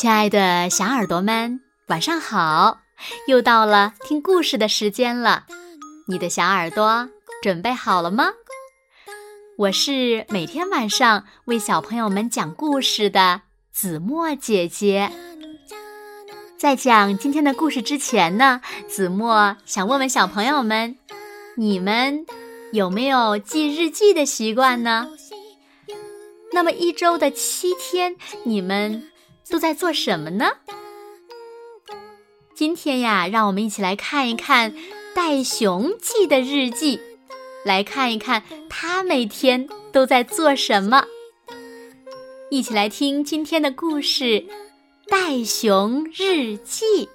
亲爱的小耳朵们，晚上好！又到了听故事的时间了，你的小耳朵准备好了吗？我是每天晚上为小朋友们讲故事的子墨姐姐。在讲今天的故事之前呢，子墨想问问小朋友们，你们有没有记日记的习惯呢？那么一周的七天，你们都在做什么呢？今天呀，让我们一起来看一看袋熊记的日记，来看一看他每天都在做什么。一起来听今天的故事《袋熊日记》。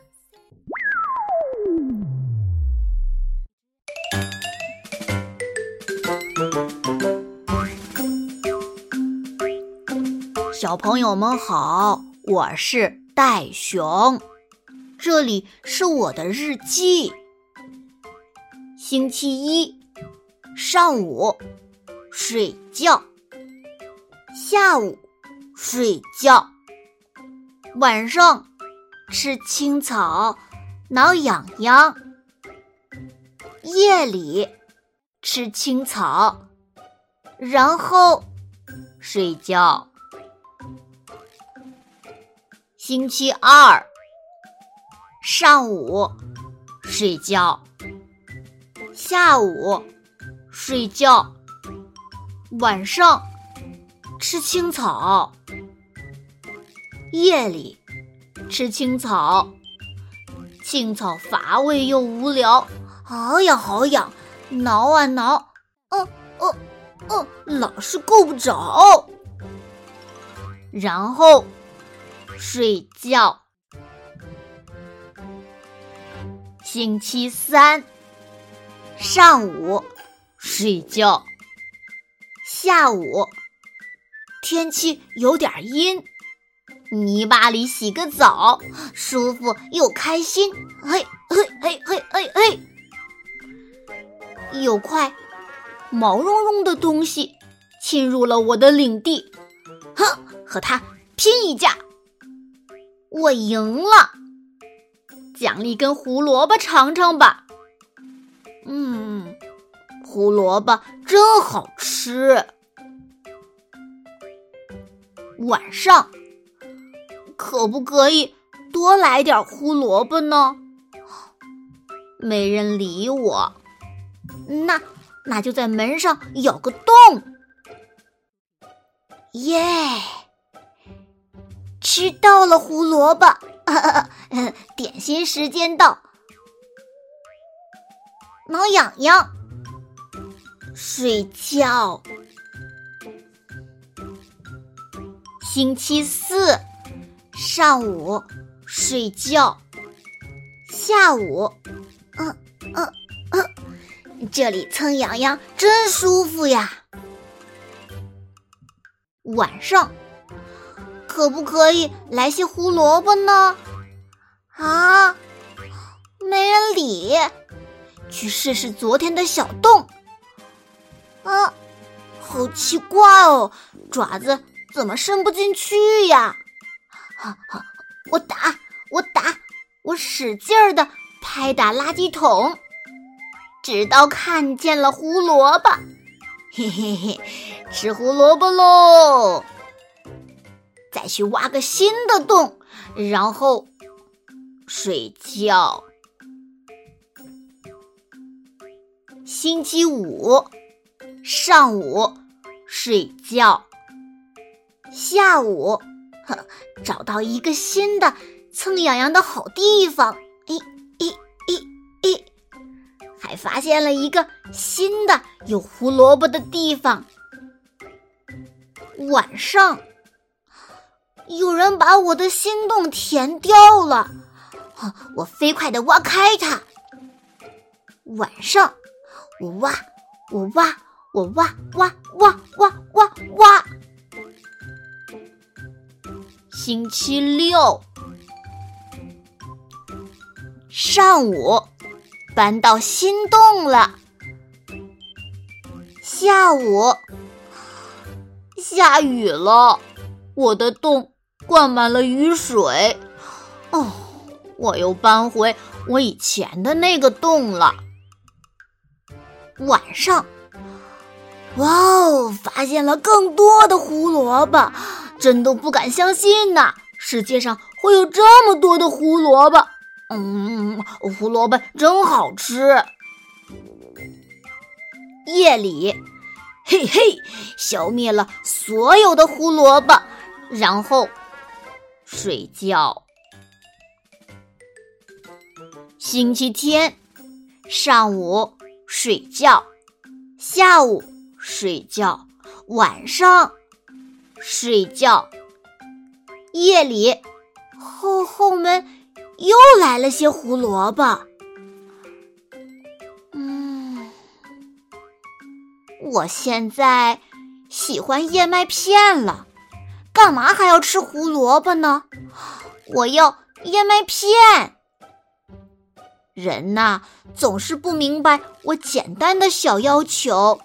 小朋友们好，我是袋熊，这里是我的日记。星期一上午睡觉，下午睡觉，晚上吃青草挠痒痒，夜里吃青草，然后睡觉。星期二上午睡觉，下午睡觉，晚上吃青草，夜里吃青草。青草乏味又无聊，好痒好痒，挠啊挠，哦哦哦，老是够不着，然后。睡觉。星期三上午睡觉，下午天气有点阴，泥巴里洗个澡，舒服又开心。嘿，嘿，嘿，嘿，嘿，嘿！有块毛茸茸的东西侵入了我的领地，哼，和它拼一架！我赢了，奖励根胡萝卜尝尝吧。嗯，胡萝卜真好吃。晚上可不可以多来点胡萝卜呢？没人理我，那那就在门上咬个洞。耶！吃到了胡萝卜，点心时间到。挠痒痒，睡觉。星期四上午睡觉，下午，嗯嗯嗯，这里蹭痒痒真舒服呀。晚上。可不可以来些胡萝卜呢？啊，没人理。去试试昨天的小洞。啊，好奇怪哦，爪子怎么伸不进去呀？哈哈，我打，我打，我使劲儿的拍打垃圾桶，直到看见了胡萝卜。嘿嘿嘿，吃胡萝卜喽！再去挖个新的洞，然后睡觉。星期五上午睡觉，下午呵找到一个新的蹭痒痒的好地方，诶诶诶诶，还发现了一个新的有胡萝卜的地方。晚上。有人把我的心洞填掉了，我飞快的挖开它。晚上，我挖，我挖，我挖挖挖挖挖挖。星期六上午搬到新洞了，下午下雨了，我的洞。灌满了雨水。哦，我又搬回我以前的那个洞了。晚上，哇哦，发现了更多的胡萝卜，真都不敢相信呐！世界上会有这么多的胡萝卜。嗯，胡萝卜真好吃。夜里，嘿嘿，消灭了所有的胡萝卜，然后睡觉。星期天上午睡觉，下午睡觉，晚上睡觉。夜里，后后门又来了些胡萝卜。嗯我现在喜欢燕麦片了，干嘛还要吃胡萝卜呢？我要燕麦片。人呐，总是不明白我简单的小要求，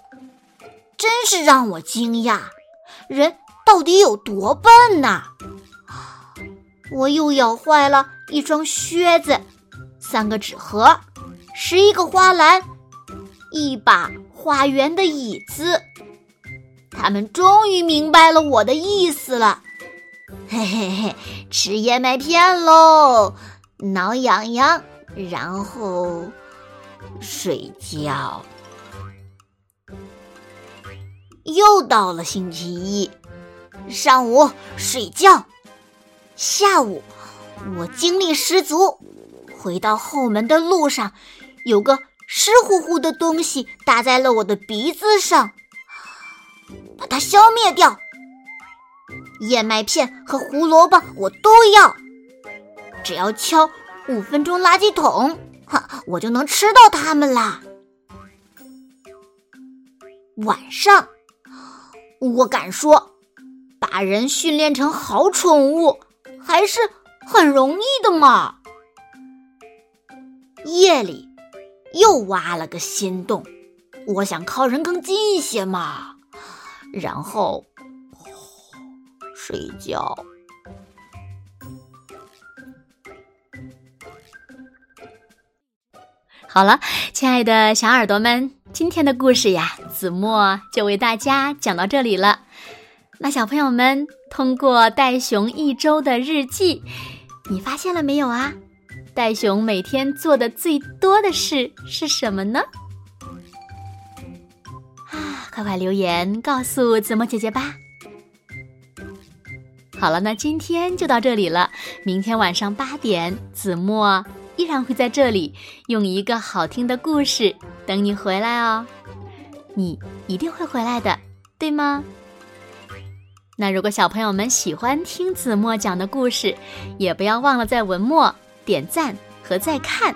真是让我惊讶。人到底有多笨呐？我又咬坏了一双靴子，三个纸盒，十一个花篮，一把。花园的椅子，他们终于明白了我的意思了。嘿嘿嘿，吃燕麦片喽，挠痒痒，然后睡觉。又到了星期一，上午睡觉，下午我精力十足。回到后门的路上，有个。湿乎乎的东西打在了我的鼻子上，把它消灭掉。燕麦片和胡萝卜我都要，只要敲五分钟垃圾桶，哈，我就能吃到它们啦。晚上，我敢说，把人训练成好宠物还是很容易的嘛。夜里。又挖了个新洞，我想靠人更近一些嘛，然后睡觉。好了，亲爱的小耳朵们，今天的故事呀，子墨就为大家讲到这里了。那小朋友们，通过袋熊一周的日记，你发现了没有啊？袋熊每天做的最多的事是什么呢？快快留言告诉子墨姐姐吧！好了，那今天就到这里了。明天晚上八点，子墨依然会在这里用一个好听的故事等你回来哦。你一定会回来的，对吗？那如果小朋友们喜欢听子墨讲的故事，也不要忘了在文末。点赞和再看，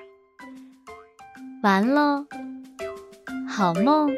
完喽，好梦。